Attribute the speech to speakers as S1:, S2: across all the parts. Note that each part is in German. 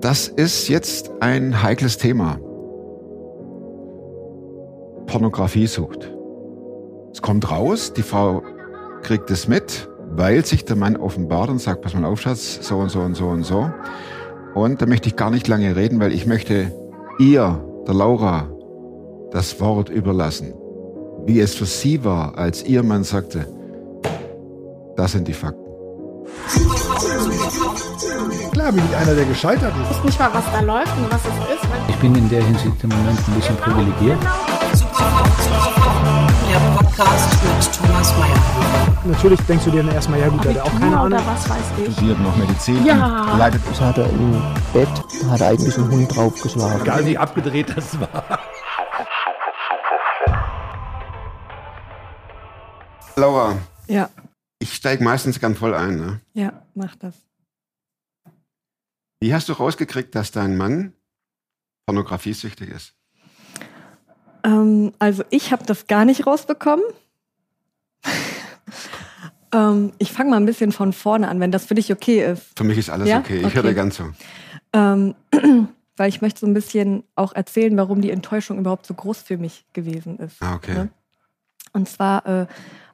S1: Das ist jetzt ein heikles Thema. Pornografiesucht. Es kommt raus, die Frau kriegt es mit, weil sich der Mann offenbart und sagt, pass mal auf, Schatz, so und so und so und so. Und da möchte ich gar nicht lange reden, weil ich möchte ihr, der Laura, das Wort überlassen. Wie es für sie war, als ihr Mann sagte, das sind die Fakten.
S2: Klar bin ich einer, der gescheitert ist.
S3: Ich weiß nicht mal, was da läuft und was es ist.
S4: Ich bin in der Hinsicht im Moment ein bisschen privilegiert.
S5: Der Podcast mit Thomas Mayer.
S2: Natürlich denkst du dir dann erstmal, ja gut, der hat auch keine Ahnung.
S3: oder was weiß ich.
S1: Studiert noch Medizin,
S3: Ja.
S1: leidet
S6: Das hat er im Bett, da hat er eigentlich einen Hund draufgeschlagen.
S2: Egal wie abgedreht das war.
S1: Laura,
S7: Ja,
S1: ich steige meistens ganz voll ein. Ne?
S7: ja, mach das.
S1: Wie hast du rausgekriegt, dass dein Mann pornografiesüchtig ist?
S7: Ähm, also ich habe das gar nicht rausbekommen. ähm, ich fange mal ein bisschen von vorne an, wenn das für dich okay ist.
S1: Für mich ist alles
S7: Ja?
S1: okay. Ich höre
S7: Okay.
S1: dir ganz zu.
S7: Ähm, weil ich möchte so ein bisschen auch erzählen, warum die Enttäuschung überhaupt so groß für mich gewesen ist.
S1: Ah, okay.
S7: Ne? Und zwar, äh,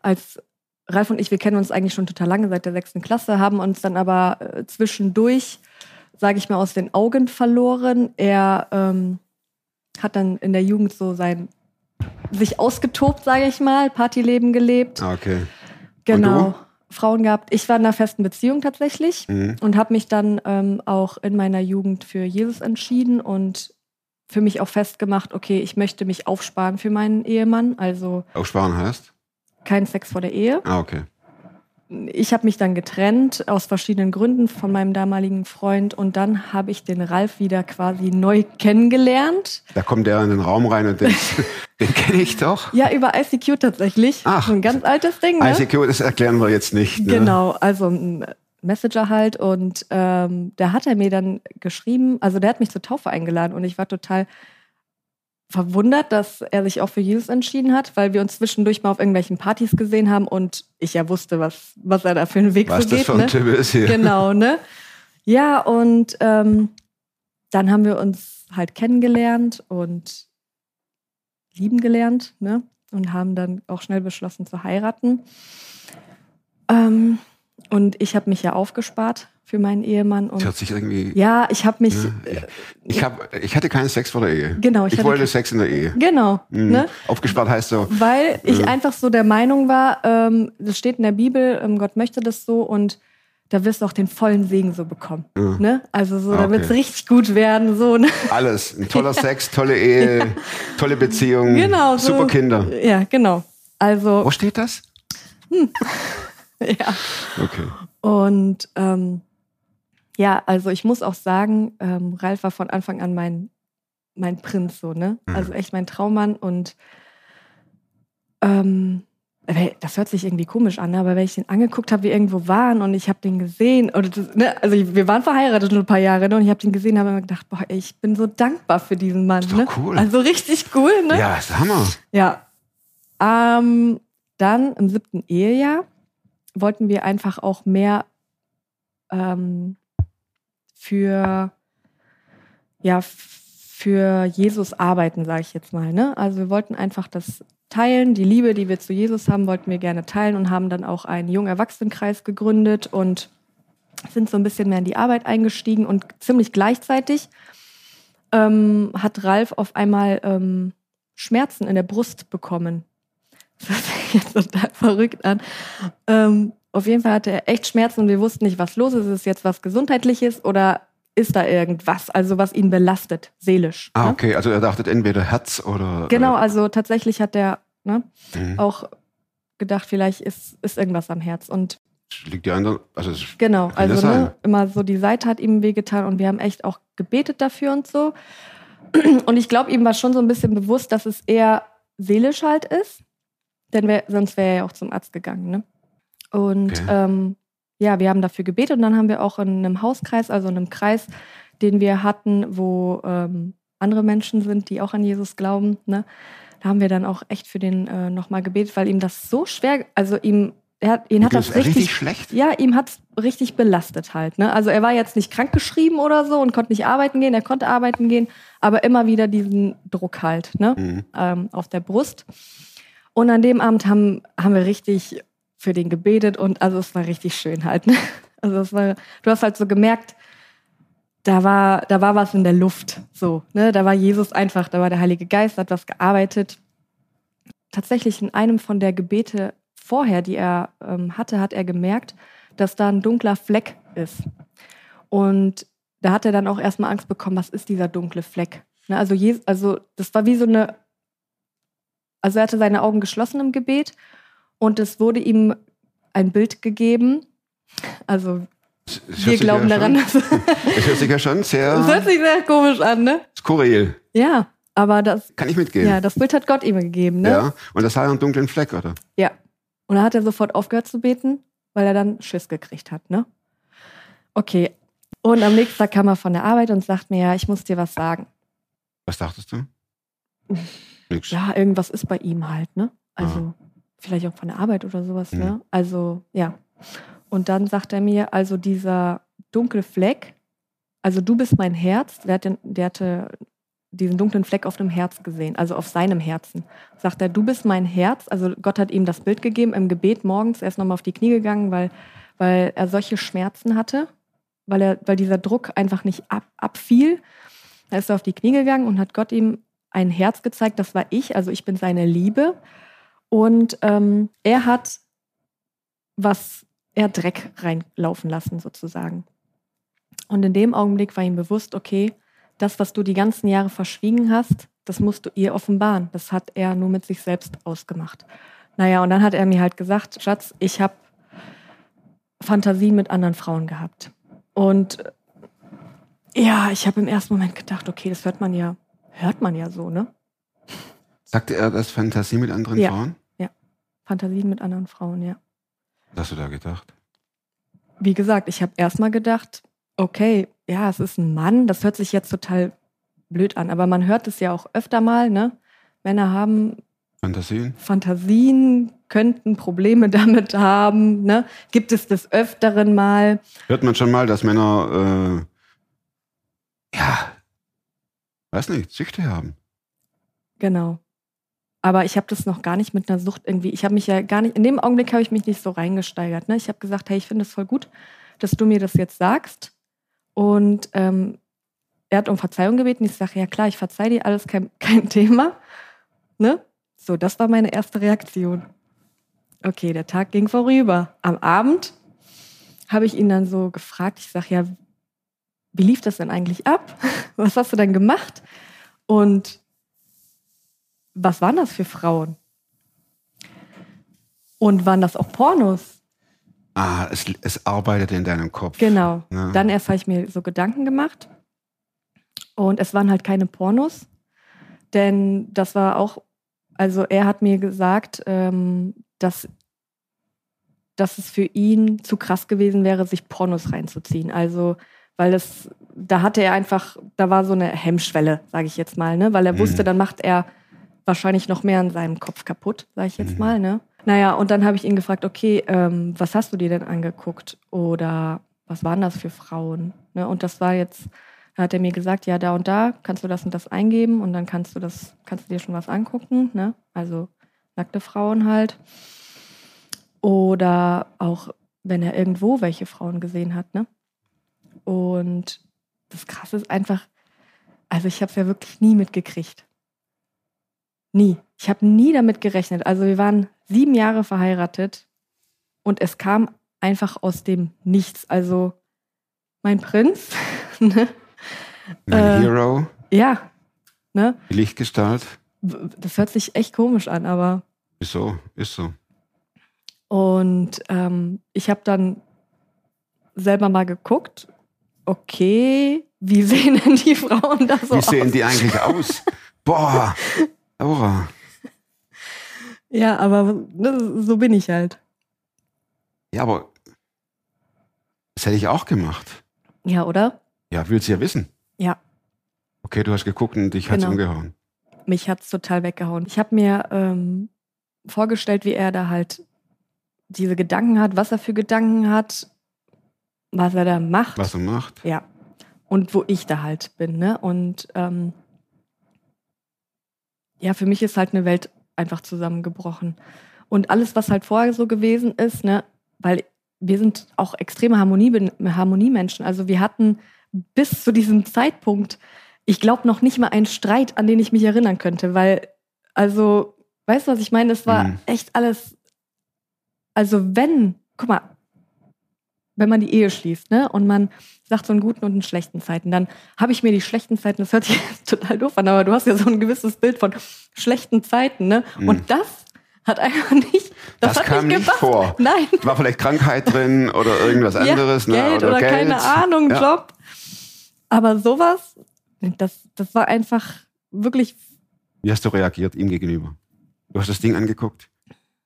S7: als Ralf und ich, wir kennen uns eigentlich schon total lange, seit der sechsten Klasse, haben uns dann aber äh, zwischendurch, sage ich mal, aus den Augen verloren. Er ähm, hat dann in der Jugend so sein sich ausgetobt, sage ich mal, Partyleben gelebt.
S1: Ah, okay.
S7: Genau. Frauen gehabt. Ich war in einer festen Beziehung tatsächlich
S1: Mhm.
S7: und habe mich dann ähm, auch in meiner Jugend für Jesus entschieden und für mich auch festgemacht, okay, ich möchte mich aufsparen für meinen Ehemann, also
S1: Aufsparen heißt?
S7: kein Sex vor der Ehe.
S1: Ah, okay.
S7: Ich habe mich dann getrennt aus verschiedenen Gründen von meinem damaligen Freund und dann habe ich den Ralf wieder quasi neu kennengelernt.
S1: Da kommt der in den Raum rein und denkt, den kenne ich doch.
S7: Ja, über ICQ tatsächlich.
S1: Ach.
S7: So ein ganz altes Ding. Ne?
S1: ICQ, das erklären wir jetzt nicht. Ne?
S7: Genau, also ein Messenger halt. Und ähm, da hat er mir dann geschrieben, also der hat mich zur Taufe eingeladen und ich war total verwundert, dass er sich auch für Jesus entschieden hat, weil wir uns zwischendurch mal auf irgendwelchen Partys gesehen haben und ich ja wusste, was, was er da für einen Weg
S1: Was
S7: so
S1: das
S7: geht.
S1: für ein
S7: ne?
S1: Typ ist hier.
S7: Genau, ne? Ja, und ähm, dann haben wir uns halt kennengelernt und lieben gelernt, ne? Und haben dann auch schnell beschlossen zu heiraten. Ähm, und ich habe mich ja aufgespart für meinen Ehemann.
S1: Das
S7: Und
S1: hört sich irgendwie.
S7: ja, ich habe mich.
S1: Ne?
S7: äh,
S1: Ich, hab, ich hatte keinen Sex vor der Ehe.
S7: Genau, ich
S1: Ich,
S7: hatte
S1: wollte Sex in der Ehe.
S7: Genau,
S1: Mhm.
S7: ne?
S1: Aufgespart heißt so.
S7: Weil ich
S1: Mhm.
S7: einfach so der Meinung war, ähm, das steht in der Bibel, ähm, Gott möchte das so und da wirst du auch den vollen Segen so bekommen.
S1: Ja.
S7: Ne? Also so,
S1: Ah,
S7: da wird es
S1: okay.
S7: richtig gut werden. So, ne?
S1: Alles. Ein toller Sex, tolle Ehe, tolle Beziehung,
S7: Genau, so.
S1: super Kinder.
S7: Ja, genau. Also,
S1: Wo steht das?
S7: ja.
S1: Okay.
S7: Und ähm, ja, also ich muss auch sagen, ähm, Ralf war von Anfang an mein, mein Prinz, so, ne?
S1: Mhm.
S7: Also echt mein Traummann und ähm, das hört sich irgendwie komisch an, ne? aber wenn ich den angeguckt habe, wir irgendwo waren und ich habe den gesehen, oder das, ne? also wir waren verheiratet schon ein paar Jahre ne? und ich habe den gesehen, habe mir gedacht, boah, ey, ich bin so dankbar für diesen Mann. Ne?
S1: cool.
S7: Also richtig cool, ne?
S1: Ja, ist Hammer.
S7: Ja. Ähm, dann im siebten Ehejahr wollten wir einfach auch mehr ähm, für, ja, für Jesus arbeiten, sage ich jetzt mal. Ne? Also wir wollten einfach das teilen, die Liebe, die wir zu Jesus haben, wollten wir gerne teilen und haben dann auch einen jungen Erwachsenenkreis gegründet und sind so ein bisschen mehr in die Arbeit eingestiegen und ziemlich gleichzeitig ähm, hat Ralf auf einmal ähm, Schmerzen in der Brust bekommen. Das hört sich jetzt total verrückt an. Ähm, auf jeden Fall hatte er echt Schmerzen und wir wussten nicht, was los ist. Ist es jetzt was Gesundheitliches oder ist da irgendwas, also was ihn belastet, seelisch?
S1: Ah,
S7: ne?
S1: okay. Also er dachte entweder Herz oder.
S7: Genau, also tatsächlich hat er ne,
S1: Äh, mhm.
S7: auch gedacht, vielleicht ist, ist irgendwas am Herz. Und
S1: Liegt die andere. Also es-
S7: Genau, also ne, immer so die Seite hat ihm wehgetan und wir haben echt auch gebetet dafür und so. Und ich glaube, ihm war schon so ein bisschen bewusst, dass es eher seelisch halt ist, denn wär, sonst wäre er ja auch zum Arzt gegangen. Ne? Und
S1: Okay.
S7: ähm, ja, wir haben dafür gebetet und dann haben wir auch in einem Hauskreis, also in einem Kreis, den wir hatten, wo ähm, andere Menschen sind, die auch an Jesus glauben. Ne? Da haben wir dann auch echt für den äh, nochmal gebetet, weil ihm das so schwer, also ihm er hat, ihn hat das richtig,
S1: richtig schlecht?
S7: ja, ihm hat's richtig belastet halt. Ne? Also er war jetzt nicht krankgeschrieben oder so und konnte nicht arbeiten gehen, er konnte arbeiten gehen, aber immer wieder diesen Druck halt ne?
S1: Mhm.
S7: ähm, auf der Brust. Und an dem Abend haben, haben wir richtig für den gebetet und also es war richtig schön halt. Ne? Also es war, du hast halt so gemerkt, da war, da war was in der Luft. So, ne? Da war Jesus einfach, da war der Heilige Geist, hat was gearbeitet. Tatsächlich in einem von der Gebete vorher, die er ähm, hatte, hat er gemerkt, dass da ein dunkler Fleck ist. Und da hat er dann auch erstmal Angst bekommen, was ist dieser dunkle Fleck? Ne? Also, Jesus, also das war wie so eine, also er hatte seine Augen geschlossen im Gebet und es wurde ihm ein Bild gegeben. Also
S1: hört
S7: wir glauben
S1: ja
S7: daran, dass
S1: es hört sich ja schon
S7: das hört
S1: sehr
S7: sich sehr komisch an, ne?
S1: skurril.
S7: Ja, aber das,
S1: Kann ich mitgehen?
S7: ja, das Bild hat Gott ihm gegeben, ne?
S1: Ja. Und das sah einen dunklen Fleck, oder?
S7: Ja. Und dann hat er sofort aufgehört zu beten, weil er dann Schiss gekriegt hat, ne? Okay. Und am nächsten Tag kam er von der Arbeit und sagt mir, ja, ich muss dir was sagen.
S1: Was dachtest du? Nix.
S7: Ja, irgendwas ist bei ihm halt, ne? Also vielleicht auch von der Arbeit oder sowas,
S1: Mhm.
S7: ne? Also, ja. Und dann sagt er mir, also dieser dunkle Fleck, also du bist mein Herz, der, hat den, der hatte diesen dunklen Fleck auf dem Herz gesehen, also auf seinem Herzen. Sagt er, du bist mein Herz, also Gott hat ihm das Bild gegeben im Gebet morgens, er ist nochmal auf die Knie gegangen, weil, weil er solche Schmerzen hatte, weil, er, weil dieser Druck einfach nicht ab, abfiel. Da ist er auf die Knie gegangen und hat Gott ihm ein Herz gezeigt, das war ich, also ich bin seine Liebe. Und ähm, er hat was, er hat Dreck reinlaufen lassen sozusagen. Und in dem Augenblick war ihm bewusst, okay, das, was du die ganzen Jahre verschwiegen hast, das musst du ihr offenbaren. Das hat er nur mit sich selbst ausgemacht. Naja, und dann hat er mir halt gesagt, Schatz, ich habe Fantasien mit anderen Frauen gehabt. Und äh, ja, ich habe im ersten Moment gedacht, okay, das hört man ja, hört man ja so, ne?
S1: Sagte er das Fantasie mit anderen
S7: Ja.
S1: Frauen?
S7: Fantasien mit anderen Frauen, ja.
S1: Was hast du da gedacht?
S7: Wie gesagt, ich habe erstmal gedacht, okay, ja, es ist ein Mann, das hört sich jetzt total blöd an, aber man hört es ja auch öfter mal, ne? Männer haben
S1: Fantasien?
S7: Fantasien, könnten Probleme damit haben, ne? Gibt es des Öfteren mal.
S1: Hört man schon mal, dass Männer, äh, ja, weiß nicht, Süchte haben.
S7: Genau. Aber ich habe das noch gar nicht mit einer Sucht irgendwie. Ich habe mich ja gar nicht, in dem Augenblick habe ich mich nicht so reingesteigert. Ne? Ich habe gesagt, hey, ich finde es voll gut, dass du mir das jetzt sagst. Und ähm, er hat um Verzeihung gebeten. Ich sage, ja klar, ich verzeih dir, alles kein, kein Thema. Ne? So, das war meine erste Reaktion. Okay, der Tag ging vorüber. Am Abend habe ich ihn dann so gefragt. Ich sage, ja, wie lief das denn eigentlich ab? Was hast du denn gemacht? Und was waren das für Frauen? Und waren das auch Pornos?
S1: Ah, es, es arbeitet in deinem Kopf.
S7: Genau.
S1: Ja.
S7: Dann erst habe ich mir so Gedanken gemacht. Und es waren halt keine Pornos. Denn das war auch, also er hat mir gesagt, ähm, dass, dass es für ihn zu krass gewesen wäre, sich Pornos reinzuziehen. Also, weil es, da hatte er einfach, da war so eine Hemmschwelle, sage ich jetzt mal, ne? Weil er
S1: Mhm.
S7: wusste, dann macht er wahrscheinlich noch mehr in seinem Kopf kaputt, sage ich jetzt
S1: Mhm.
S7: mal, ne? Naja, und dann habe ich ihn gefragt, okay, ähm, was hast du dir denn angeguckt? Oder was waren das für Frauen? Ne? Und das war jetzt, da hat er mir gesagt, ja, da und da kannst du das und das eingeben und dann kannst du das, kannst du dir schon was angucken, ne? Also nackte Frauen halt. Oder auch, wenn er irgendwo welche Frauen gesehen hat, ne? Und das Krasse ist einfach, also ich habe es ja wirklich nie mitgekriegt. Nie. Ich habe nie damit gerechnet. Also wir waren sieben Jahre verheiratet und es kam einfach aus dem Nichts. Also mein Prinz, ne?
S1: Mein
S7: Äh,
S1: Hero,
S7: ja, ne?
S1: die Lichtgestalt.
S7: Das hört sich echt komisch an, aber
S1: Ist so, ist so.
S7: Und ähm, ich habe dann selber mal geguckt, okay, wie sehen denn die Frauen da so
S1: Wie
S7: aus?
S1: sehen die eigentlich aus? Boah, Aura.
S7: Ja, aber ne, so bin ich halt.
S1: Ja, aber das hätte ich auch gemacht.
S7: Ja, oder?
S1: Ja, willst du ja wissen.
S7: Ja.
S1: Okay, du hast geguckt und dich hat's
S7: Genau.
S1: umgehauen.
S7: Mich hat's total weggehauen. Ich habe mir ähm, vorgestellt, wie er da halt diese Gedanken hat, was er für Gedanken hat, was er da macht.
S1: Was er macht.
S7: Ja. Und wo ich da halt bin, ne? Und ähm, ja, für mich ist halt eine Welt einfach zusammengebrochen. Und alles, was halt vorher so gewesen ist, ne, weil wir sind auch extreme Harmonie, Harmoniemenschen. Also wir hatten bis zu diesem Zeitpunkt, ich glaube, noch nicht mal einen Streit, an den ich mich erinnern könnte, weil, also, weißt du, was ich meine? Es war
S1: Mhm.
S7: echt alles, also wenn, guck mal, wenn man die Ehe schließt, ne, und man sagt so einen guten und einen schlechten Zeiten, dann habe ich mir die schlechten Zeiten, das hört sich jetzt total doof an, aber du hast ja so ein gewisses Bild von schlechten Zeiten, ne?
S1: Mhm.
S7: Und das hat einfach nicht, das,
S1: Das
S7: hat
S1: kam
S7: nicht gepasst.
S1: vor.
S7: Nein.
S1: War vielleicht Krankheit drin oder irgendwas
S7: Ja,
S1: anderes. ne?
S7: Geld oder,
S1: Geld.
S7: keine Ahnung,
S1: Ja.
S7: Job. Aber sowas, das, das war einfach wirklich,
S1: Wie hast du reagiert ihm gegenüber? Du hast das Ding angeguckt.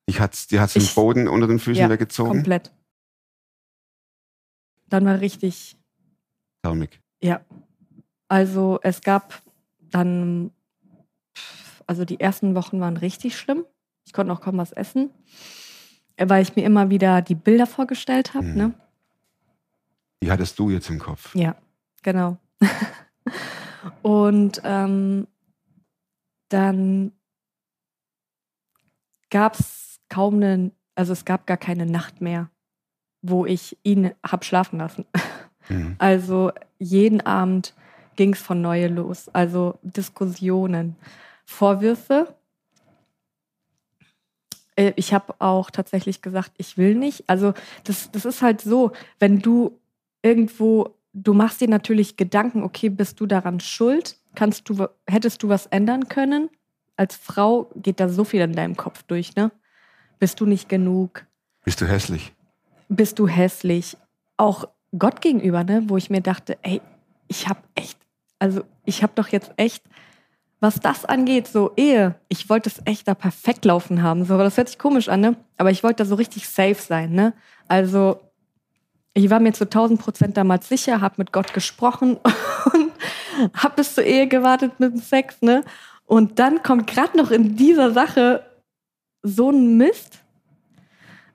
S1: Ich hat's, dir hat's den Boden unter den Füßen
S7: Ja,
S1: weggezogen.
S7: komplett. Dann war richtig,
S1: Thermik.
S7: ja. Also es gab dann, also die ersten Wochen waren richtig schlimm. Ich konnte auch kaum was essen, äh, weil ich mir immer wieder die Bilder vorgestellt habe.
S1: Mhm.
S7: Ne?
S1: Die hattest du jetzt im Kopf.
S7: Ja, genau. Und ähm, dann gab es kaum eine, also es gab gar keine Nacht mehr, wo ich ihn hab schlafen lassen.
S1: Mhm.
S7: Also jeden Abend ging es von neue los. Also Diskussionen, Vorwürfe. Äh, Ich habe auch tatsächlich gesagt, ich will nicht. Also das, das ist halt so, wenn du irgendwo, du machst dir natürlich Gedanken, okay, bist du daran schuld? Kannst du, hättest du was ändern können? Als Frau geht da so viel in deinem Kopf durch, ne? Bist du nicht genug?
S1: Bist du hässlich?
S7: Bist du hässlich. Auch Gott gegenüber, ne? wo ich mir dachte, ey, ich habe echt, also ich habe doch jetzt echt, was das angeht, so Ehe, ich wollte es echt da perfekt laufen haben. So, das hört sich komisch an, ne? Aber ich wollte da so richtig safe sein, ne? Also ich war mir zu 1000 Prozent damals sicher, habe mit Gott gesprochen und habe bis zur Ehe gewartet mit dem Sex, ne? Und dann kommt gerade noch in dieser Sache so ein Mist.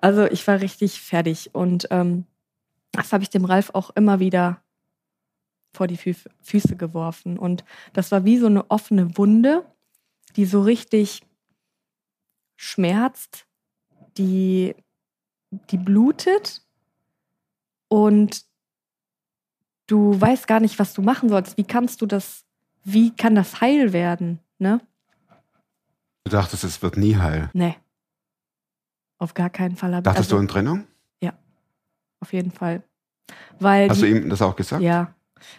S7: Also ich war richtig fertig und ähm, das habe ich dem Ralf auch immer wieder vor die Fü Füße geworfen. Und das war wie so eine offene Wunde, die so richtig schmerzt, die, die blutet und du weißt gar nicht, was du machen sollst. Wie kannst du das, wie kann das heil werden? Ne?
S1: Du dachtest, es wird nie heil.
S7: Nee. Auf gar keinen Fall.
S1: Dachtest
S7: also,
S1: du an Trennung?
S7: Auf jeden Fall. Weil
S1: Hast
S7: die,
S1: du ihm das auch gesagt?
S7: Ja,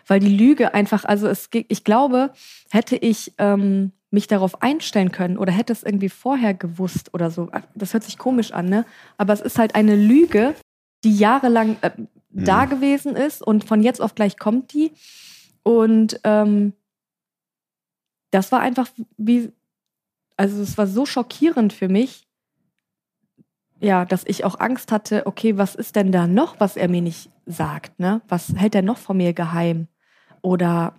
S7: weil die Lüge einfach, also es, ich glaube, hätte ich ähm, mich darauf einstellen können oder hätte es irgendwie vorher gewusst oder so, das hört sich komisch an, ne? Aber es ist halt eine Lüge, die jahrelang äh, da
S1: Mhm.
S7: gewesen ist und von jetzt auf gleich kommt die. Und ähm, das war einfach wie, also es war so schockierend für mich, ja, dass ich auch Angst hatte, okay, was ist denn da noch, was er mir nicht sagt, ne? Was hält er noch von mir geheim? Oder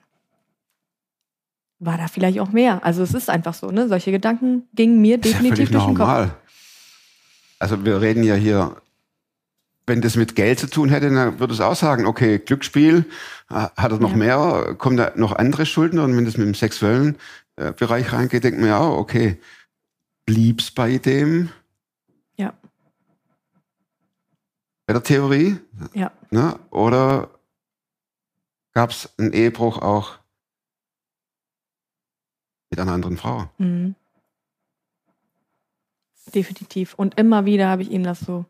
S7: war da vielleicht auch mehr? Also es ist einfach so, ne? Solche Gedanken gingen mir
S1: ja
S7: definitiv
S1: völlig
S7: durch den Kopf.
S1: normal. Also wir reden ja hier, wenn das mit Geld zu tun hätte, dann würde es auch sagen, okay, Glücksspiel, hat er noch
S7: Ja.
S1: mehr, kommen da noch andere Schulden und wenn das mit dem sexuellen äh, Bereich reingeht, denkt man ja auch, okay, blieb's bei dem?
S7: Ja.
S1: Bei der Theorie?
S7: Ja.
S1: Ne? Oder gab es einen Ehebruch auch mit einer anderen Frau?
S7: Mhm. Definitiv. Und immer wieder habe ich ihm das so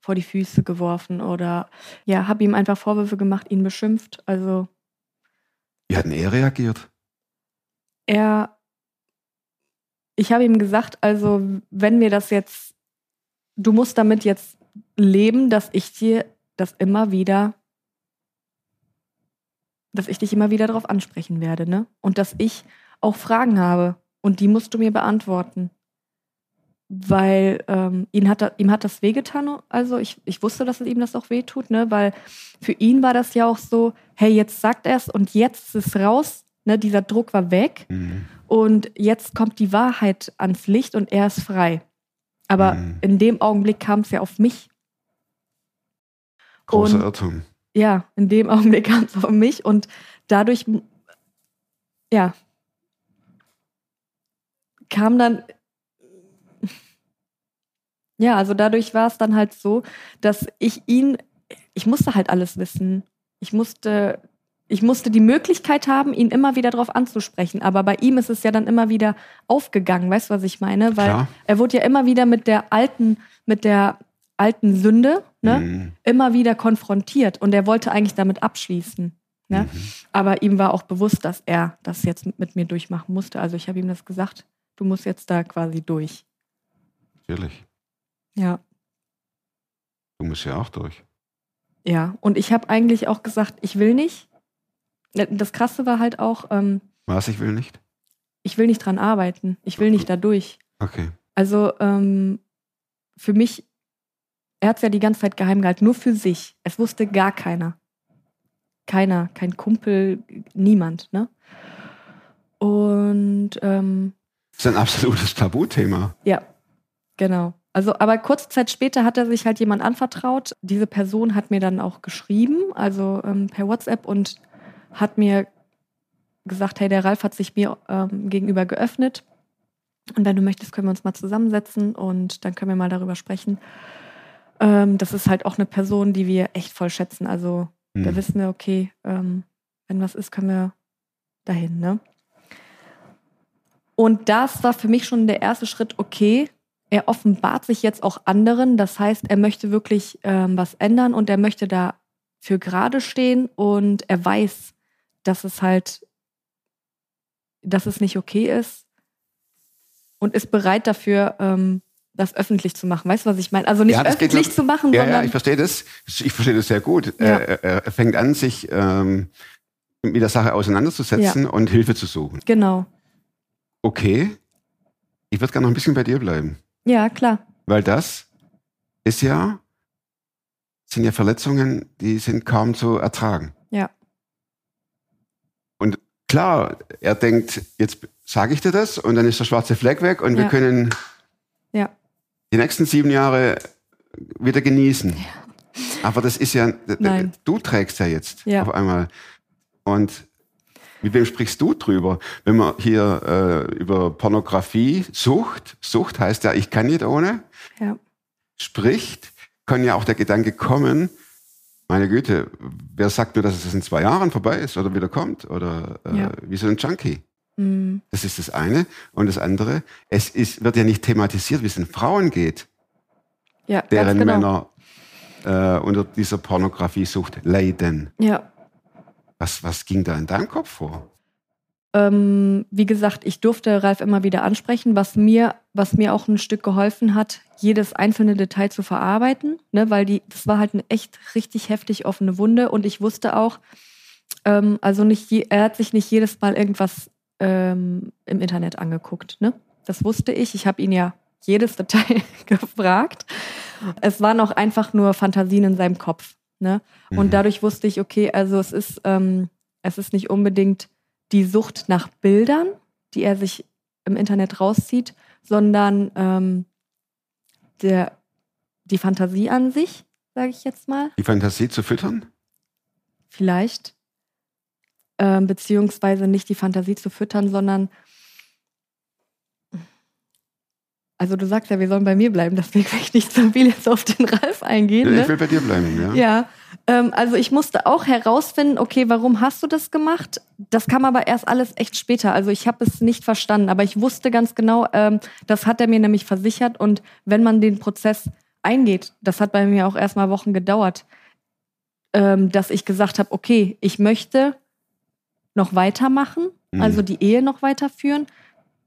S7: vor die Füße geworfen oder ja, habe ihm einfach Vorwürfe gemacht, ihn beschimpft. Also
S1: Wie hat denn er reagiert?
S7: er, ich habe ihm gesagt, also wenn wir das jetzt, du musst damit jetzt leben, dass ich dir das immer wieder, dass ich dich immer wieder darauf ansprechen werde, ne? Und dass ich auch Fragen habe und die musst du mir beantworten. Weil ähm, ihn hat, ihm hat das wehgetan, also ich, ich wusste, dass es ihm das auch wehtut, ne? Weil für ihn war das ja auch so, hey, jetzt sagt er es und jetzt ist es raus, ne? Dieser Druck war weg.
S1: Mhm.
S7: Und jetzt kommt die Wahrheit ans Licht und er ist frei. Aber
S1: Mhm.
S7: in dem Augenblick kam es ja auf mich.
S1: Großer Irrtum.
S7: Ja, in dem Augenblick kam es auf mich und dadurch, ja, kam dann, ja, also dadurch war es dann halt so, dass ich ihn, ich musste halt alles wissen. Ich musste, ich musste die Möglichkeit haben, ihn immer wieder darauf anzusprechen. Aber bei ihm ist es ja dann immer wieder aufgegangen, weißt du, was ich meine? Weil
S1: Klar.
S7: er wurde ja immer wieder mit der alten, mit der alten Sünde, ne?
S1: Mhm.
S7: immer wieder konfrontiert und er wollte eigentlich damit abschließen. Ne?
S1: Mhm.
S7: Aber ihm war auch bewusst, dass er das jetzt mit- mit mir durchmachen musste. Also ich habe ihm das gesagt, du musst jetzt da quasi durch.
S1: Natürlich.
S7: Ja.
S1: Du musst ja auch durch.
S7: Ja. Und ich habe eigentlich auch gesagt, ich will nicht. Ne, Das Krasse war halt auch, ähm,
S1: Was, ich will nicht?
S7: ich will nicht dran arbeiten. Ich will nicht da durch.
S1: Okay.
S7: Also ähm, für mich, er hat es ja die ganze Zeit geheim gehalten, nur für sich. Es wusste gar keiner. Keiner, kein Kumpel, niemand. Ne? Und ähm,
S1: Das ist ein absolutes Tabuthema.
S7: ja, genau. Also, aber kurze Zeit später hat er sich halt jemand anvertraut. Diese Person hat mir dann auch geschrieben, also ähm, per WhatsApp und hat mir gesagt, hey, der Ralf hat sich mir ähm, gegenüber geöffnet. Und wenn du möchtest, können wir uns mal zusammensetzen und dann können wir mal darüber sprechen. Ähm, das ist halt auch eine Person, die wir echt voll schätzen. Also da
S1: Mhm.
S7: wissen wir, okay, ähm, wenn was ist, können wir dahin, ne? Und das war für mich schon der erste Schritt, okay, er offenbart sich jetzt auch anderen. Das heißt, er möchte wirklich ähm, was ändern und er möchte da für gerade stehen und er weiß, dass es halt, dass es nicht okay ist und ist bereit dafür, ähm, das öffentlich zu machen. Weißt du, was ich meine? Also nicht
S1: Ja, geht
S7: öffentlich
S1: glaub-
S7: zu machen,
S1: Ja,
S7: sondern
S1: ja, ich verstehe das. Ich verstehe das sehr gut.
S7: Ja.
S1: Er, er, er fängt an, sich ähm, mit der Sache auseinanderzusetzen und Hilfe zu suchen.
S7: genau.
S1: Okay, ich würde gerne noch ein bisschen bei dir bleiben,
S7: Ja, klar.
S1: weil das ist ja, sind ja Verletzungen, die sind kaum zu ertragen. Klar, er denkt, jetzt sage ich dir das und dann ist der schwarze Fleck weg und wir
S7: Ja.
S1: können
S7: Ja.
S1: die nächsten sieben Jahre wieder genießen. Aber das ist ja,
S7: Nein.
S1: du trägst ja jetzt auf einmal. Und mit wem sprichst du drüber? Wenn man hier äh, über Pornografie, Sucht, Sucht heißt ja, ich kann nicht ohne, spricht, kann ja auch der Gedanke kommen, meine Güte, wer sagt mir, dass es in zwei Jahren vorbei ist oder wieder kommt? Oder äh,
S7: Ja.
S1: wie so ein Junkie?
S7: Mm,
S1: Das ist das eine. Und das andere, es ist, wird ja nicht thematisiert, wie es den Frauen geht,
S7: ja,
S1: deren
S7: genau.
S1: Männer äh, unter dieser Pornografiesucht leiden.
S7: Ja.
S1: Was, was ging da in deinem Kopf vor?
S7: Ähm, wie gesagt, ich durfte Ralf immer wieder ansprechen, was mir, was mir auch ein Stück geholfen hat, jedes einzelne Detail zu verarbeiten, ne, weil die, das war halt eine echt richtig heftig offene Wunde und ich wusste auch, ähm, also nicht, je, er hat sich nicht jedes Mal irgendwas ähm, im Internet angeguckt, ne? Das wusste ich. Ich habe ihn ja jedes Detail gefragt. Es waren auch einfach nur Fantasien in seinem Kopf, ne?
S1: Mhm.
S7: Und dadurch wusste ich, okay, also es ist, ähm, es ist nicht unbedingt die Sucht nach Bildern, die er sich im Internet rauszieht, sondern ähm, der, die Fantasie an sich, sage ich jetzt mal,
S1: Die Fantasie zu füttern?
S7: vielleicht. Ähm, beziehungsweise nicht die Fantasie zu füttern, sondern also du sagst ja, wir sollen bei mir bleiben, deswegen will ich nicht so viel jetzt auf den Ralf eingehen.
S1: Ja,
S7: Ne?
S1: Ich will bei dir bleiben, ja.
S7: Ja, ähm, also ich musste auch herausfinden, okay, warum hast du das gemacht? Das kam aber erst alles echt später. Also ich habe es nicht verstanden, aber ich wusste ganz genau, ähm, das hat er mir nämlich versichert. Und wenn man den Prozess eingeht, das hat bei mir auch erstmal Wochen gedauert, ähm, dass ich gesagt habe, okay, ich möchte noch weitermachen,
S1: Mhm.
S7: also die Ehe noch weiterführen.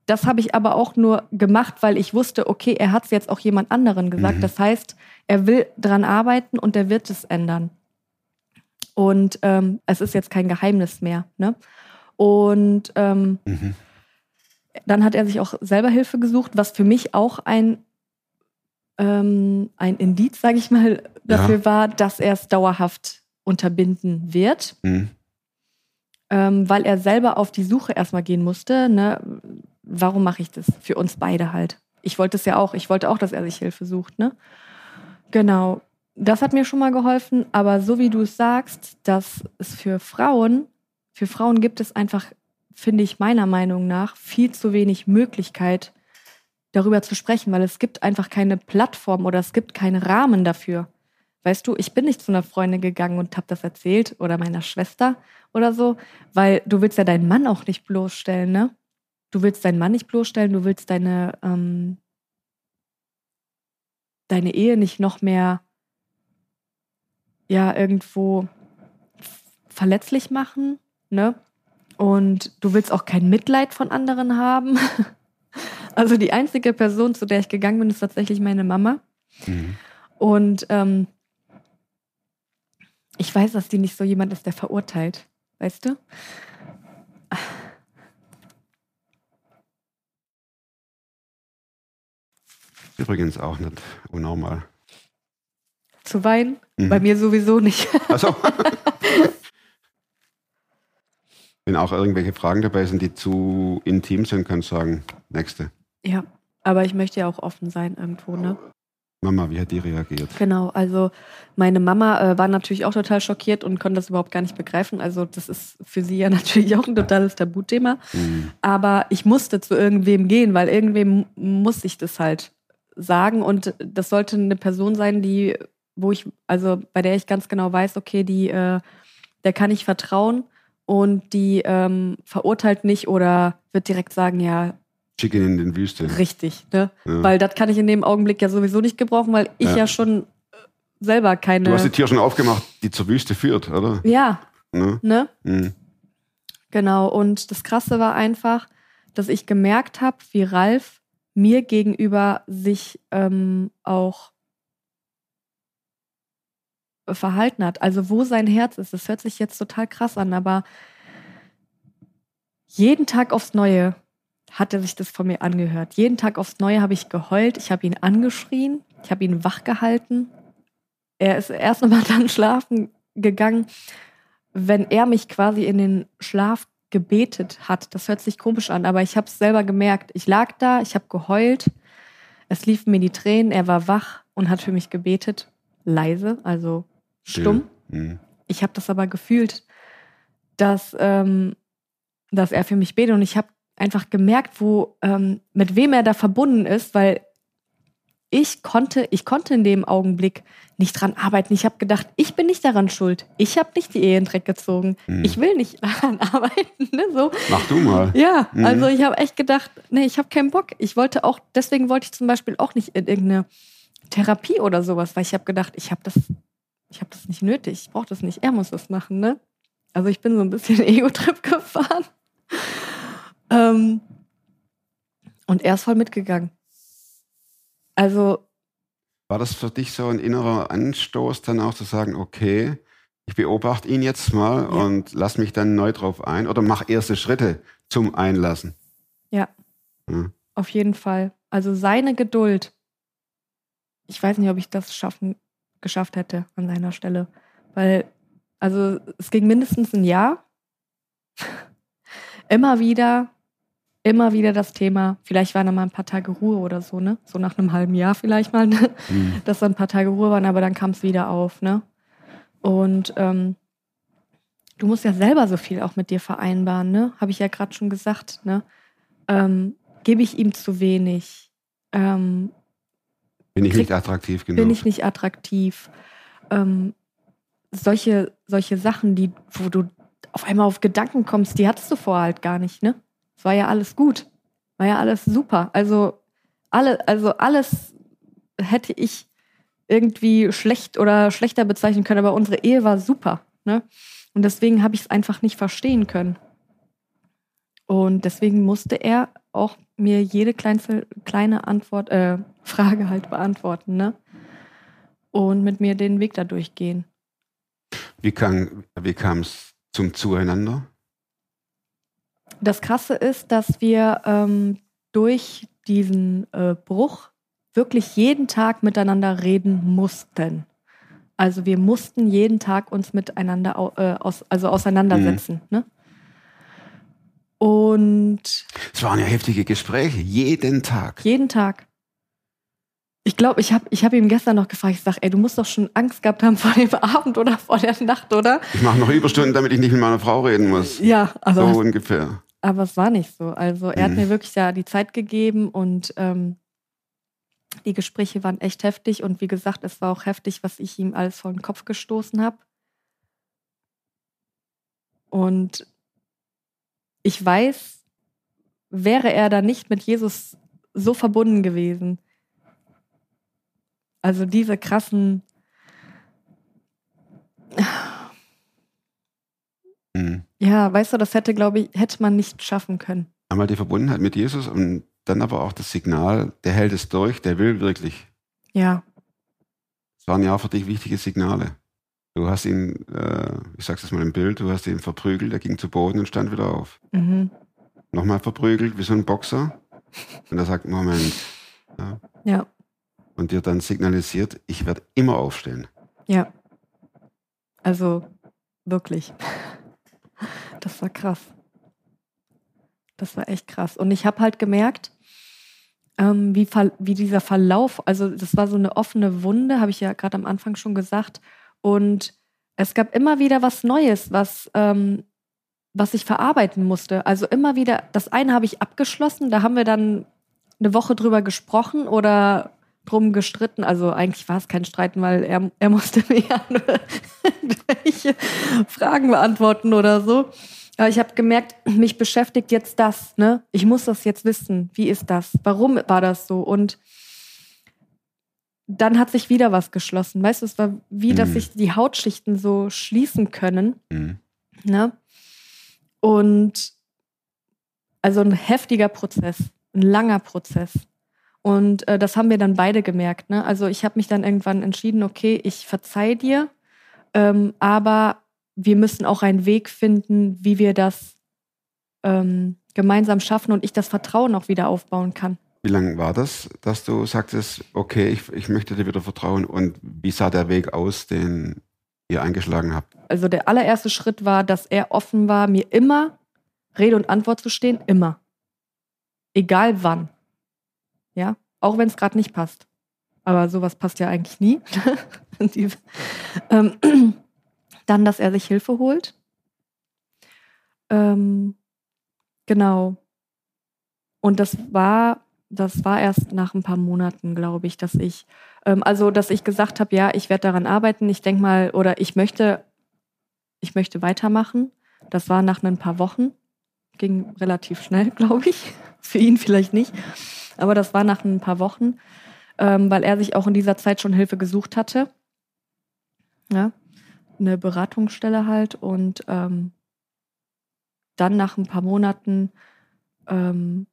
S7: Das habe ich aber auch nur gemacht, weil ich wusste, okay, er hat es jetzt auch jemand anderen gesagt.
S1: Mhm.
S7: Das heißt, er will dran arbeiten und er wird es ändern. Und ähm, es ist jetzt kein Geheimnis mehr. Ne? Und ähm,
S1: Mhm.
S7: dann hat er sich auch selber Hilfe gesucht, was für mich auch ein, ähm, ein Indiz, sage ich mal, dafür
S1: Ja.
S7: war, dass er es dauerhaft unterbinden wird
S1: Mhm.
S7: ähm, weil er selber auf die Suche erstmal gehen musste. Ne? Warum mache ich das? Für uns beide halt. Ich wollte es ja auch. Ich wollte auch, dass er sich Hilfe sucht, ne? Genau. Das hat mir schon mal geholfen, aber so wie du es sagst, dass es für Frauen, für Frauen gibt es einfach, finde ich meiner Meinung nach, viel zu wenig Möglichkeit, darüber zu sprechen, weil es gibt einfach keine Plattform oder es gibt keinen Rahmen dafür. Weißt du, ich bin nicht zu einer Freundin gegangen und habe das erzählt oder meiner Schwester oder so, weil du willst ja deinen Mann auch nicht bloßstellen, ne? Du willst deinen Mann nicht bloßstellen, du willst deine, ähm, deine Ehe nicht noch mehr, ja, irgendwo verletzlich machen, ne? Und du willst auch kein Mitleid von anderen haben. Also die einzige Person, zu der ich gegangen bin, ist tatsächlich meine Mama.
S1: Mhm.
S7: Und ähm, ich weiß, dass die nicht so jemand ist, der verurteilt. Weißt du?
S1: Übrigens auch nicht unnormal.
S7: Zu weinen?
S1: Mhm.
S7: Bei mir sowieso nicht.
S1: Also. Wenn auch irgendwelche Fragen dabei sind, die zu intim sind, kannst du sagen, nächste.
S7: ja, aber ich möchte ja auch offen sein irgendwo, ne?
S1: Mama, wie hat die reagiert?
S7: Genau, also meine Mama äh, war natürlich auch total schockiert und konnte das überhaupt gar nicht begreifen. Also das ist für sie ja natürlich auch ein totales Tabuthema.
S1: Mhm.
S7: Aber ich musste zu irgendwem gehen, weil irgendwem muss ich das halt sagen. Und das sollte eine Person sein, die, wo ich, also bei der ich ganz genau weiß, okay, die, äh, der kann ich vertrauen und die ähm, verurteilt nicht oder wird direkt sagen, ja,
S1: Chicken in den Wüste.
S7: richtig, ne?
S1: Ja.
S7: Weil das kann ich in dem Augenblick ja sowieso nicht gebrauchen, weil ich
S1: Ja.
S7: ja, schon äh, selber keine.
S1: Du hast die Tür schon aufgemacht, die zur Wüste führt, oder?
S7: ja,
S1: Ne?
S7: ne?
S1: Mhm.
S7: Genau. Und das Krasse war einfach, dass ich gemerkt habe, wie Ralf mir gegenüber sich ähm, auch verhalten hat. Also wo sein Herz ist. Das hört sich jetzt total krass an, aber jeden Tag aufs Neue hat er sich das von mir angehört. Jeden Tag aufs Neue habe ich geheult, ich habe ihn angeschrien, ich habe ihn wach gehalten. Er ist erst nochmal dann schlafen gegangen, wenn er mich quasi in den Schlaf gebetet hat. Das hört sich komisch an, aber ich habe es selber gemerkt. Ich lag da, ich habe geheult, es liefen mir die Tränen, er war wach und hat für mich gebetet, leise, also stumm.
S1: Mhm.
S7: Ich habe das aber gefühlt, dass, ähm, dass er für mich betet und ich habe einfach gemerkt, wo ähm, mit wem er da verbunden ist, weil ich konnte, ich konnte in dem Augenblick nicht dran arbeiten. Ich habe gedacht, ich bin nicht daran schuld. Ich habe nicht die Ehe in Dreck gezogen.
S1: Mhm.
S7: Ich will nicht daran arbeiten. Ne? So.
S1: Mach du mal.
S7: Ja,
S1: Mhm.
S7: also ich habe echt gedacht, nee, ich habe keinen Bock. Ich wollte auch, deswegen wollte ich zum Beispiel auch nicht in irgendeine Therapie oder sowas, weil ich habe gedacht, ich habe das, ich habe das nicht nötig. Ich brauche das nicht. Er muss das machen, ne? Also ich bin so ein bisschen Ego-Trip gefahren. Ähm, und er ist voll mitgegangen. Also
S1: War das für dich so ein innerer Anstoß, dann auch zu sagen, okay, ich beobachte ihn jetzt mal
S7: Ja.
S1: und lass mich dann neu drauf ein oder mach erste Schritte zum Einlassen?
S7: Ja.
S1: Ja.
S7: Auf jeden Fall. Also seine Geduld. Ich weiß nicht, ob ich das schaffen, geschafft hätte an seiner Stelle. Weil, also es ging mindestens ein Jahr. immer wieder, immer wieder das Thema. Vielleicht waren da mal ein paar Tage Ruhe oder so, ne? So nach einem halben Jahr vielleicht mal, ne?
S1: Mhm.
S7: dass dann ein paar Tage Ruhe waren, aber dann kam es wieder auf, ne? Und ähm, du musst ja selber so viel auch mit dir vereinbaren, ne? Habe ich ja gerade schon gesagt, ne? Ähm, Gebe ich ihm zu wenig? Ähm,
S1: Bin ich
S7: Krieg-
S1: nicht attraktiv genug?
S7: bin ich nicht attraktiv? Ähm, solche, solche Sachen, die, wo du auf einmal auf Gedanken kommst, die hattest du vorher halt gar nicht, ne? Es war ja alles gut. War ja alles super. Also, alle, also alles hätte ich irgendwie schlecht oder schlechter bezeichnen können, aber unsere Ehe war super, ne? Und deswegen habe ich es einfach nicht verstehen können. Und deswegen musste er auch mir jede kleinste, kleine Antwort, äh, Frage halt beantworten, ne? Und mit mir den Weg da durchgehen.
S1: Wie kam wie es zum Zueinander?
S7: Das Krasse ist, dass wir ähm, durch diesen äh, Bruch wirklich jeden Tag miteinander reden mussten. Also wir mussten jeden Tag uns miteinander au äh, aus also auseinandersetzen. Ne? Und
S1: Es waren ja heftige Gespräche, jeden Tag.
S7: jeden Tag. Ich glaube, ich habe ich hab ihm gestern noch gefragt, ich sage, ey, du musst doch schon Angst gehabt haben vor dem Abend oder vor der Nacht, oder?
S1: Ich mache noch Überstunden, damit ich nicht mit meiner Frau reden muss.
S7: Ja, aber,
S1: so ungefähr.
S7: aber es war nicht so. Also er hat
S1: Mhm.
S7: mir wirklich ja die Zeit gegeben und ähm, die Gespräche waren echt heftig und wie gesagt, es war auch heftig, was ich ihm alles vor den Kopf gestoßen habe. Und ich weiß, wäre er da nicht mit Jesus so verbunden gewesen. Also diese krassen,
S1: Mhm.
S7: ja, weißt du, das hätte, glaube ich, hätte man nicht schaffen können.
S1: Einmal die Verbundenheit mit Jesus und dann aber auch das Signal, der hält es durch, der will wirklich.
S7: Ja,
S1: Das waren ja auch für dich wichtige Signale. Du hast ihn, äh, ich sag's jetzt mal im Bild, du hast ihn verprügelt, er ging zu Boden und stand wieder auf.
S7: mhm.
S1: Nochmal verprügelt, wie so ein Boxer. Und er sagt, Moment. Ja.
S7: ja,
S1: Und dir dann signalisiert, ich werde immer aufstehen.
S7: ja. Also wirklich. Das war krass. Das war echt krass. Und ich habe halt gemerkt, ähm, wie, wie dieser Verlauf, also das war so eine offene Wunde, habe ich ja gerade am Anfang schon gesagt. Und es gab immer wieder was Neues, was, ähm, was ich verarbeiten musste. Also immer wieder, das eine habe ich abgeschlossen, da haben wir dann eine Woche drüber gesprochen oder drum gestritten. Also eigentlich war es kein Streiten, weil er, er musste mir ja nur irgendwelche Fragen beantworten oder so. Aber ich habe gemerkt, mich beschäftigt jetzt das, ne? Ich muss das jetzt wissen. Wie ist das? Warum war das so? Und dann hat sich wieder was geschlossen. Weißt du, es war wie, dass
S1: Mhm.
S7: sich die Hautschichten so schließen können.
S1: Mhm.
S7: Ne? Und also ein heftiger Prozess, ein langer Prozess. Und äh, das haben wir dann beide gemerkt. Ne? Also ich habe mich dann irgendwann entschieden, okay, ich verzeih dir, ähm, aber wir müssen auch einen Weg finden, wie wir das ähm, gemeinsam schaffen und ich das Vertrauen auch wieder aufbauen kann.
S1: Wie lange war das, dass du sagtest, okay, ich, ich möchte dir wieder vertrauen und wie sah der Weg aus, den ihr eingeschlagen habt?
S7: Also der allererste Schritt war, dass er offen war, mir immer Rede und Antwort zu stehen, immer. Egal wann. Ja, auch wenn es gerade nicht passt. Aber sowas passt ja eigentlich nie. Ähm, dann, dass er sich Hilfe holt. Ähm, genau. Und das war, das war erst nach ein paar Monaten, glaube ich, dass ich, ähm, also dass ich gesagt habe, ja, ich werde daran arbeiten. Ich denke mal, oder ich möchte, ich möchte weitermachen. Das war nach ein paar Wochen. Ging relativ schnell, glaube ich. Für ihn vielleicht nicht. Aber das war nach ein paar Wochen, ähm, weil er sich auch in dieser Zeit schon Hilfe gesucht hatte. Ja, eine Beratungsstelle halt. Und ähm, dann nach ein paar Monaten ähm,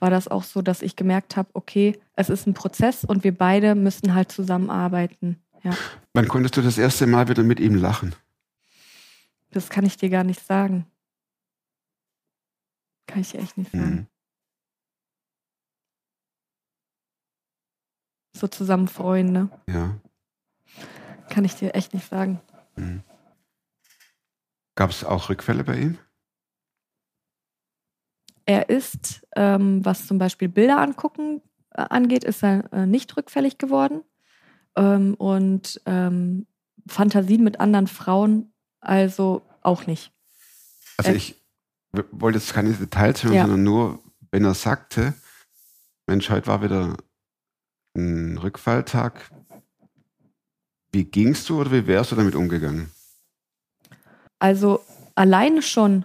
S7: war das auch so, dass ich gemerkt habe, okay, es ist ein Prozess und wir beide müssen halt zusammenarbeiten. Ja,
S1: Wann konntest du das erste Mal wieder mit ihm lachen?
S7: das kann ich dir gar nicht sagen. Kann ich dir echt nicht sagen.
S1: Mhm.
S7: So zusammen freuen, ne?
S1: Ja.
S7: Kann ich dir echt nicht sagen.
S1: Mhm. Gab es auch Rückfälle bei ihm?
S7: Er ist, ähm, was zum Beispiel Bilder angucken äh, angeht, ist er äh, nicht rückfällig geworden. Ähm, und ähm, Fantasien mit anderen Frauen also auch nicht.
S1: Also ich wollte jetzt keine Details hören,
S7: Ja.
S1: sondern nur, wenn er sagte, Mensch, heute war wieder ein Rückfalltag. Wie gingst du oder wie wärst du damit umgegangen?
S7: Also alleine schon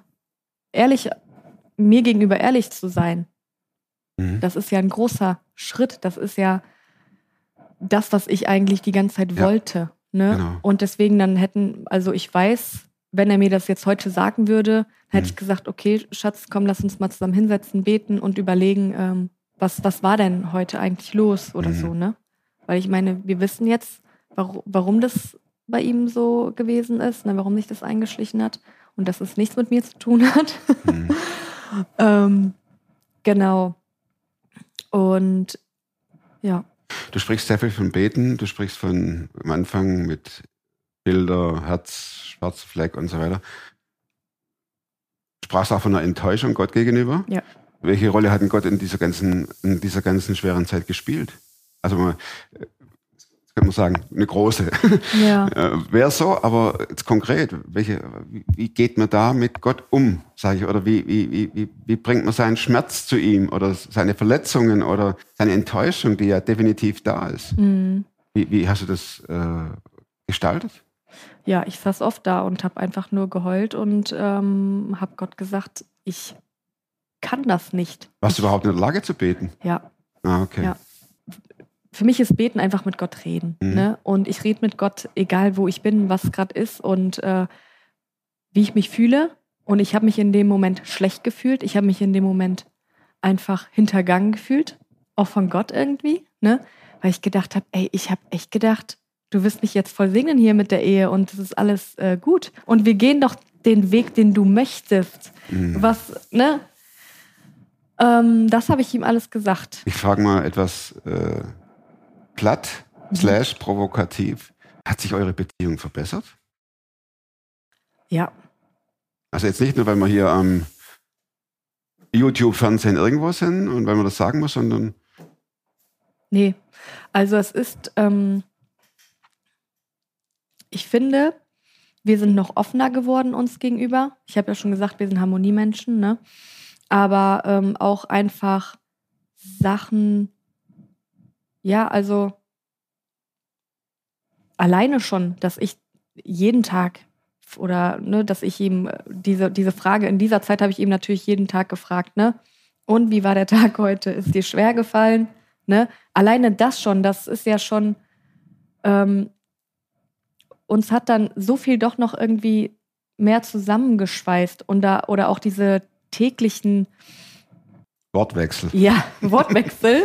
S7: ehrlich, mir gegenüber ehrlich zu sein,
S1: Mhm.
S7: das ist ja ein großer Schritt. Das ist ja das, was ich eigentlich die ganze Zeit
S1: Ja.
S7: wollte. Ne?
S1: Genau.
S7: Und deswegen dann hätten, also ich weiß, wenn er mir das jetzt heute sagen würde, hätte
S1: Mhm.
S7: ich gesagt, okay, Schatz, komm, lass uns mal zusammen hinsetzen, beten und überlegen, ähm, was, was war denn heute eigentlich los oder
S1: Mhm.
S7: so, ne? Weil ich meine, wir wissen jetzt, warum, warum das bei ihm so gewesen ist, ne, warum sich das eingeschlichen hat und dass es nichts mit mir zu tun hat.
S1: Mhm.
S7: ähm, genau. Und ja,
S1: Du sprichst sehr viel von Beten, du sprichst von am Anfang mit Bilder, Herz, schwarzer Fleck und so weiter. Du sprachst auch von einer Enttäuschung Gott gegenüber.
S7: Ja.
S1: Welche Rolle hat denn Gott in dieser ganzen, in dieser ganzen schweren Zeit gespielt? Also man, äh, kann man sagen, eine große.
S7: Ja.
S1: Äh, Wäre so, aber jetzt konkret, welche, wie, geht man da mit Gott um, sage ich, oder wie, wie, wie, wie- wie bringt man seinen Schmerz zu ihm oder seine Verletzungen oder seine Enttäuschung, die ja definitiv da ist?
S7: Mhm.
S1: Wie, wie hast du das äh, gestaltet?
S7: Ja, ich saß oft da und habe einfach nur geheult und ähm, habe Gott gesagt, ich kann das nicht.
S1: Warst du überhaupt in der Lage zu beten?
S7: Ja,
S1: Ah, okay.
S7: Ja. für mich ist Beten einfach mit Gott reden.
S1: Mhm.
S7: Ne? Und ich rede mit Gott, egal wo ich bin, was gerade ist und äh, wie ich mich fühle. Und ich habe mich in dem Moment schlecht gefühlt. Ich habe mich in dem Moment einfach hintergangen gefühlt, auch von Gott irgendwie, ne? Weil ich gedacht habe, ey, ich habe echt gedacht, du wirst mich jetzt voll segnen hier mit der Ehe und es ist alles äh, gut. Und wir gehen doch den Weg, den du möchtest.
S1: Mhm.
S7: Was, ne? Ähm, das habe ich ihm alles gesagt.
S1: Ich frage mal etwas äh, platt,
S7: Mhm.
S1: slash provokativ. Hat sich eure Beziehung verbessert?
S7: Ja,
S1: Also jetzt nicht nur, weil wir hier am YouTube, Fernsehen irgendwo sind und weil man das sagen muss, sondern
S7: Nee, also es ist, ähm, ich finde, wir sind noch offener geworden uns gegenüber. Ich habe ja schon gesagt, wir sind Harmoniemenschen, ne? Aber ähm, auch einfach Sachen, ja, also alleine schon, dass ich jeden Tag oder ne, dass ich ihm äh, diese, diese Frage, in dieser Zeit habe ich ihm natürlich jeden Tag gefragt, ne? Und wie war der Tag heute? Ist dir schwer gefallen? Ne? Alleine das schon, das ist ja schon, ähm, uns hat dann so viel doch noch irgendwie mehr zusammengeschweißt und da, oder auch diese täglichen,
S1: Wortwechsel.
S7: ja, Wortwechsel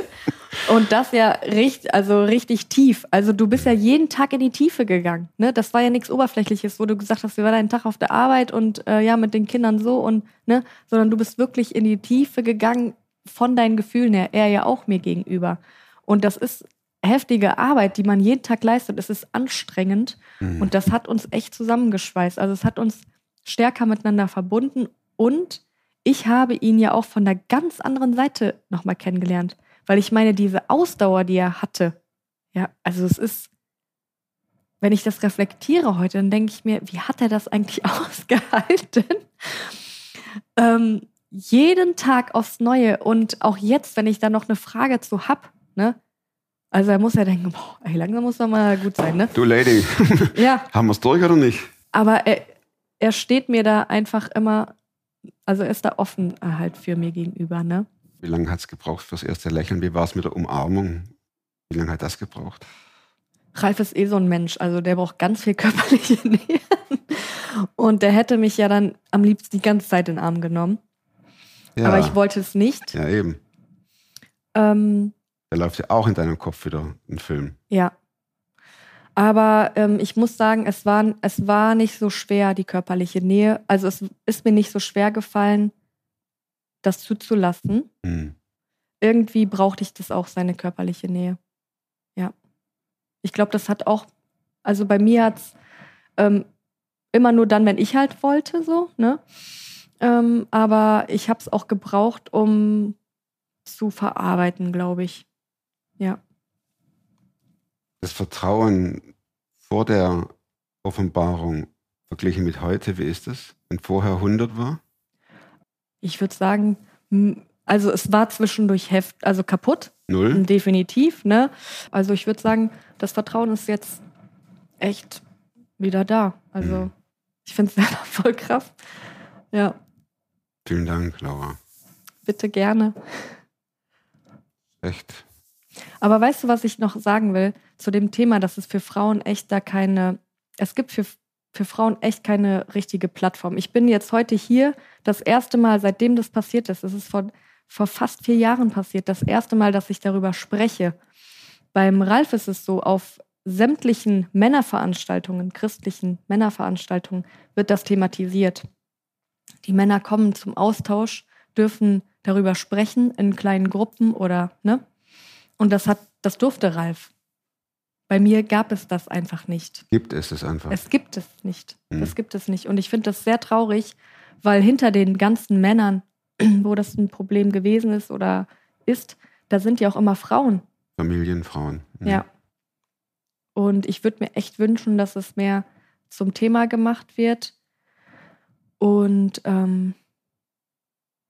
S7: und das ja richtig, also richtig tief. Also du bist ja jeden Tag in die Tiefe gegangen. Ne? Das war ja nichts Oberflächliches, wo du gesagt hast, wir waren einen Tag auf der Arbeit und äh, ja, mit den Kindern so und, ne, sondern du bist wirklich in die Tiefe gegangen von deinen Gefühlen her, er ja auch mir gegenüber. Und das ist heftige Arbeit, die man jeden Tag leistet. Es ist anstrengend
S1: Mhm.
S7: und das hat uns echt zusammengeschweißt. Also es hat uns stärker miteinander verbunden und ich habe ihn ja auch von der ganz anderen Seite nochmal kennengelernt. Weil ich meine, diese Ausdauer, die er hatte, ja, also es ist, wenn ich das reflektiere heute, dann denke ich mir, wie hat er das eigentlich ausgehalten? ähm, jeden Tag aufs Neue und auch jetzt, wenn ich da noch eine Frage zu hab, ne? Also er muss ja denken, boah, ey, langsam muss er mal gut sein, ne?
S1: Du Lady,
S7: Ja,
S1: haben wir es durch oder nicht?
S7: aber er, er steht mir da einfach immer, also er ist da offen äh, halt für mir gegenüber, ne?
S1: Wie lange hat es gebraucht fürs erste Lächeln? Wie war es mit der Umarmung? Wie lange hat das gebraucht?
S7: Ralf ist eh so ein Mensch, also der braucht ganz viel körperliche Nähe. Und der hätte mich ja dann am liebsten die ganze Zeit in den Arm genommen.
S1: Ja,
S7: Aber ich wollte es nicht.
S1: ja eben.
S7: Ähm,
S1: Da läuft ja auch in deinem Kopf wieder ein Film.
S7: ja. Aber ähm, ich muss sagen, es war, es war nicht so schwer, die körperliche Nähe. Also es ist mir nicht so schwer gefallen, das zuzulassen.
S1: Hm.
S7: irgendwie brauchte ich das auch, seine körperliche Nähe. Ja. Ich glaube, das hat auch, also bei mir hat es ähm, immer nur dann, wenn ich halt wollte, so, ne? Ähm, aber ich habe es auch gebraucht, um zu verarbeiten, glaube ich. Ja.
S1: Das Vertrauen vor der Offenbarung verglichen mit heute, wie ist es? Wenn vorher 100 war?
S7: Ich würde sagen, also es war zwischendurch heft, also kaputt,
S1: Null?
S7: definitiv, ne? Also ich würde sagen, das Vertrauen ist jetzt echt wieder da. Also
S1: Mhm.
S7: ich finde es selber voll krass. Ja,
S1: Vielen Dank, Laura.
S7: bitte gerne.
S1: Echt.
S7: Aber weißt du, was ich noch sagen will zu dem Thema, dass es für Frauen echt da keine, es gibt für, für Frauen echt keine richtige Plattform. Ich bin jetzt heute hier, das erste Mal, seitdem das passiert ist, es ist vor, vor fast vier Jahren passiert, das erste Mal, dass ich darüber spreche. Beim Ralf ist es so, auf sämtlichen Männerveranstaltungen, christlichen Männerveranstaltungen, wird das thematisiert. Die Männer kommen zum Austausch, dürfen darüber sprechen in kleinen Gruppen oder, ne? Und das hat, das durfte Ralf. Bei mir gab es das einfach nicht.
S1: Gibt es es einfach.
S7: Es gibt es nicht.
S1: Mhm.
S7: Das gibt es nicht. Und ich finde das sehr traurig, weil hinter den ganzen Männern, wo das ein Problem gewesen ist oder ist, da sind ja auch immer Frauen.
S1: Familien, Frauen. Mhm.
S7: Ja. Und ich würde mir echt wünschen, dass es mehr zum Thema gemacht wird und ähm,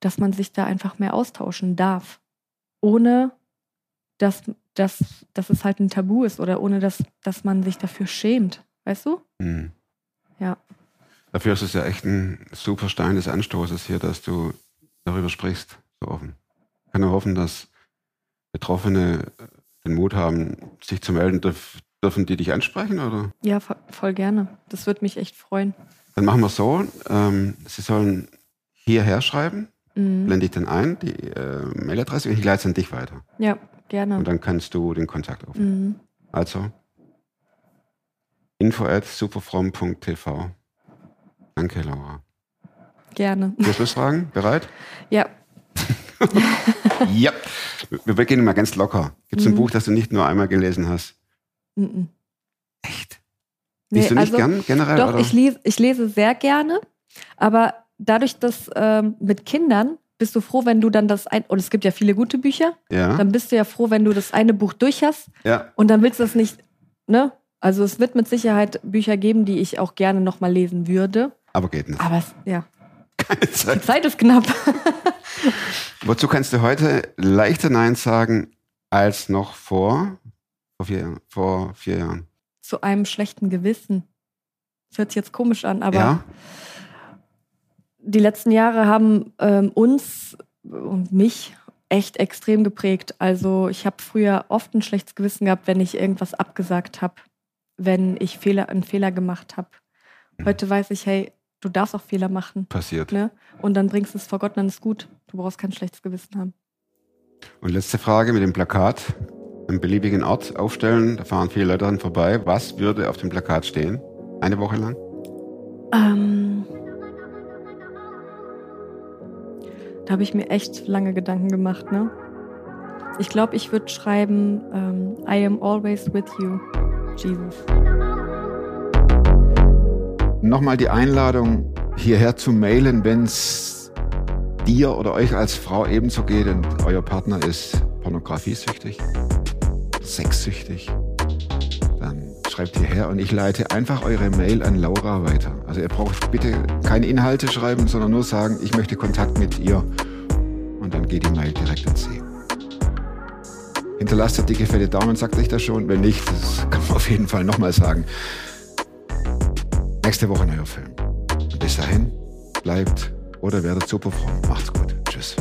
S7: dass man sich da einfach mehr austauschen darf, ohne dass, dass, dass es halt ein Tabu ist oder ohne dass, dass man sich dafür schämt. Weißt du?
S1: Mhm.
S7: Ja.
S1: Dafür ist es ja echt ein super Stein des Anstoßes hier, dass du darüber sprichst, so offen. Ich kann nur hoffen, dass Betroffene den Mut haben, sich zu melden. Dürf, dürfen die dich ansprechen? Oder?
S7: Ja, vo- voll gerne. Das würde mich echt freuen.
S1: Dann machen wir so. Ähm, sie sollen hierher schreiben,
S7: Mhm.
S1: blende ich dann ein, die äh, Mailadresse, und ich leite es an dich weiter.
S7: Ja, gerne.
S1: Und dann kannst du den Kontakt aufnehmen.
S7: Mhm.
S1: Also info at superfrom.tv. Danke, Laura.
S7: Gerne.
S1: Für Schlussfragen? Bereit?
S7: Ja,
S1: ja. Wir beginnen mal ganz locker. Gibt es ein
S7: Mhm.
S1: Buch, das du nicht nur einmal gelesen hast?
S7: mhm.
S1: Echt?
S7: Nee,
S1: Liest du nicht
S7: also-
S1: gern generell?
S7: Doch,
S1: oder?
S7: ich lese, ich lese sehr gerne, aber dadurch, dass ähm, mit Kindern bist du froh, wenn du dann das ein, und es gibt ja viele gute Bücher,
S1: ja,
S7: dann bist du ja froh, wenn du das eine Buch durch hast
S1: ja.
S7: und dann willst du es nicht, ne? Also es wird mit Sicherheit Bücher geben, die ich auch gerne nochmal lesen würde.
S1: Aber geht nicht.
S7: Aber es, ja,
S1: Keine
S7: die
S1: Zeit.
S7: Zeit ist knapp.
S1: Wozu kannst du heute leichter Nein sagen als noch vor, vor, vier, Jahren- vor vier Jahren?
S7: Zu einem schlechten Gewissen. Das hört sich jetzt komisch an, aber
S1: ja?
S7: Die letzten Jahre haben ähm, uns und mich echt extrem geprägt. Also ich habe früher oft ein schlechtes Gewissen gehabt, wenn ich irgendwas abgesagt habe, wenn ich Fehler, einen Fehler gemacht habe.
S1: Mhm.
S7: Heute weiß ich, hey, du darfst auch Fehler machen.
S1: Passiert.
S7: Ne? Und dann bringst du es vor Gott dann ist gut. Du brauchst kein schlechtes Gewissen haben.
S1: Und letzte Frage mit dem Plakat. Einen beliebigen Ort aufstellen, da fahren viele Leute dran vorbei. Was würde auf dem Plakat stehen? Eine Woche lang?
S7: Ähm, da habe ich mir echt lange Gedanken gemacht. Ne? Ich glaube, ich würde schreiben, ähm, I am always with you, Jesus.
S1: Nochmal die Einladung, hierher zu mailen, wenn es dir oder euch als Frau ebenso geht und euer Partner ist pornografiesüchtig, sexsüchtig. Schreibt hierher und ich leite einfach eure Mail an Laura weiter. Also ihr braucht bitte keine Inhalte schreiben, sondern nur sagen, ich möchte Kontakt mit ihr. Und dann geht die Mail direkt an sie. Hinterlasst dicke, fette Daumen, sagt euch das schon. Wenn nicht, das kann man auf jeden Fall nochmal sagen. Nächste Woche neuer Film. Und bis dahin, bleibt oder werdet super. Macht's gut. Tschüss.